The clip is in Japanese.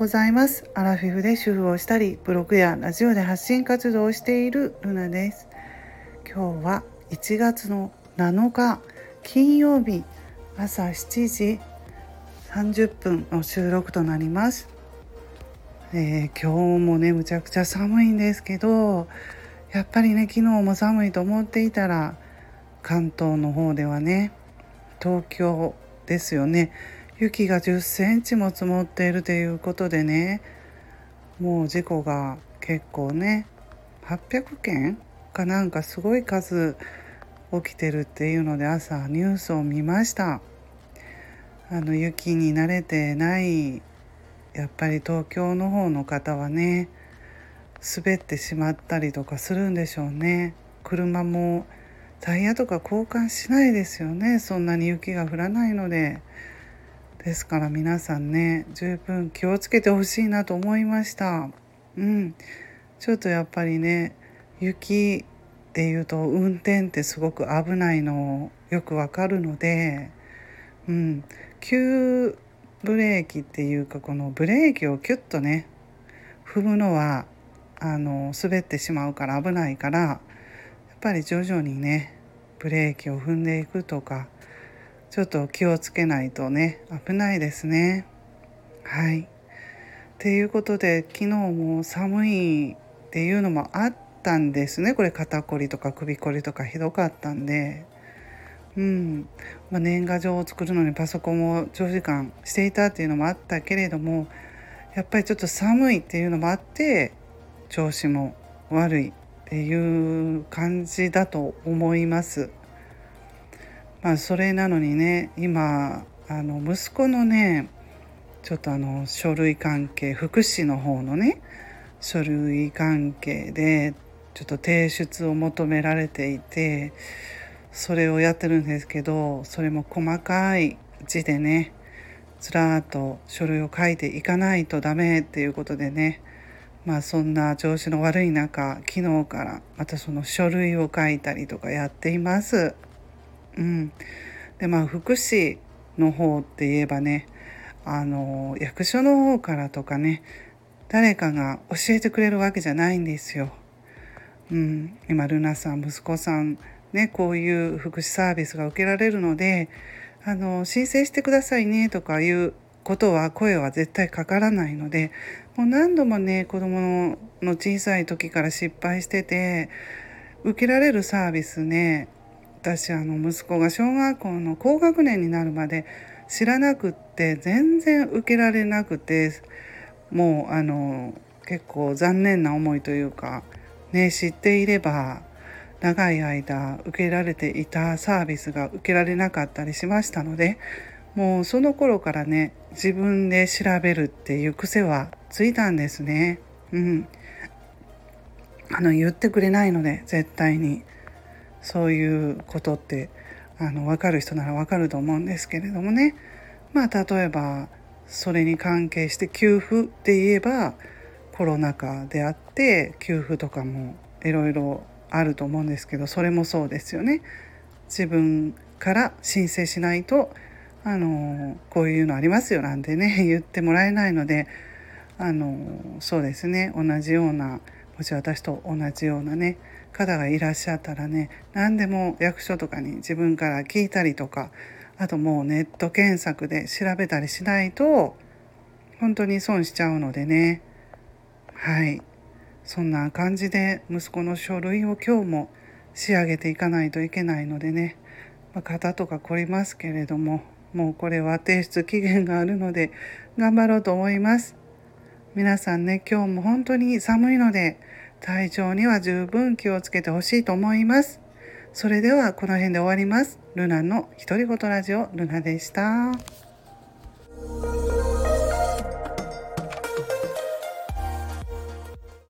ございます。アラフィフで主婦をしたりブログやラジオで発信活動をしているルナです。今日は1月の7日金曜日朝7時30分の収録となります、えー、今日もねむちゃくちゃ寒いんですけどやっぱりね昨日も寒いと思っていたら関東の方ではね東京ですよね。雪が10センチも積もっているということでねもう事故が結構ね800件かなんかすごい数起きてるっていうので朝ニュースを見ました。あの雪に慣れてないやっぱり東京の方の方はね滑ってしまったりとかするんでしょうね。車もタイヤとか交換しないですよね。そんなに雪が降らないので。ですから皆さんね十分気をつけてほしいなと思いました。うん。ちょっとやっぱりね雪っていうと運転ってすごく危ないのよくわかるのでうん。急ブレーキっていうかこのブレーキをキュッとね踏むのはあの滑ってしまうから危ないからやっぱり徐々にねブレーキを踏んでいくとかちょっと気をつけないとね危ないですね。はい。っていうことで昨日も寒いっていうのもあったんですねこれ肩こりとか首こりとかひどかったんで。うんまあ、年賀状を作るのにパソコンを長時間していたっていうのもあったけれどもやっぱりちょっと寒いっていうのもあって調子も悪いっていう感じだと思います。まあそれなのにね今あの息子のねちょっとあの書類関係福祉の方のね書類関係でちょっと提出を求められていてそれをやってるんですけどそれも細かい字でねずらーっと書類を書いていかないとダメっていうことでねまあそんな調子の悪い中昨日からまたその書類を書いたりとかやっています。うん、でまあ福祉の方って言えばねあの役所の方からとかね誰かが教えてくれるわけじゃないんですよ。うん、今ルナさん息子さんねこういう福祉サービスが受けられるのであの申請してくださいねとかいうことは声は絶対かからないのでもう何度もね子供の小さい時から失敗してて受けられるサービスね私あの息子が小学校の高学年になるまで知らなくって全然受けられなくてもうあの結構残念な思いというかね知っていれば長い間受けられていたサービスが受けられなかったりしましたのでもうその頃からね自分で調べるっていう癖はついたんですね。うん。あの言ってくれないので絶対に。そういうことってあの分かる人なら分かると思うんですけれどもねまあ例えばそれに関係して給付って言えばコロナ禍であって給付とかもいろいろあると思うんですけどそれもそうですよね。自分から申請しないとあのこういうのありますよなんてね言ってもらえないのであのそうですね同じようなもし私と同じようなね方がいらっしゃったらね何でも役所とかに自分から聞いたりとかあともうネット検索で調べたりしないと本当に損しちゃうのでね。はい。そんな感じで息子の書類を今日も仕上げていかないといけないのでね、まあ、肩とか凝りますけれどももうこれは提出期限があるので頑張ろうと思います。皆さんね今日も本当に寒いので体調には十分気をつけてほしいと思います。それではこの辺で終わります。ルナの独り言ラジオルナでした。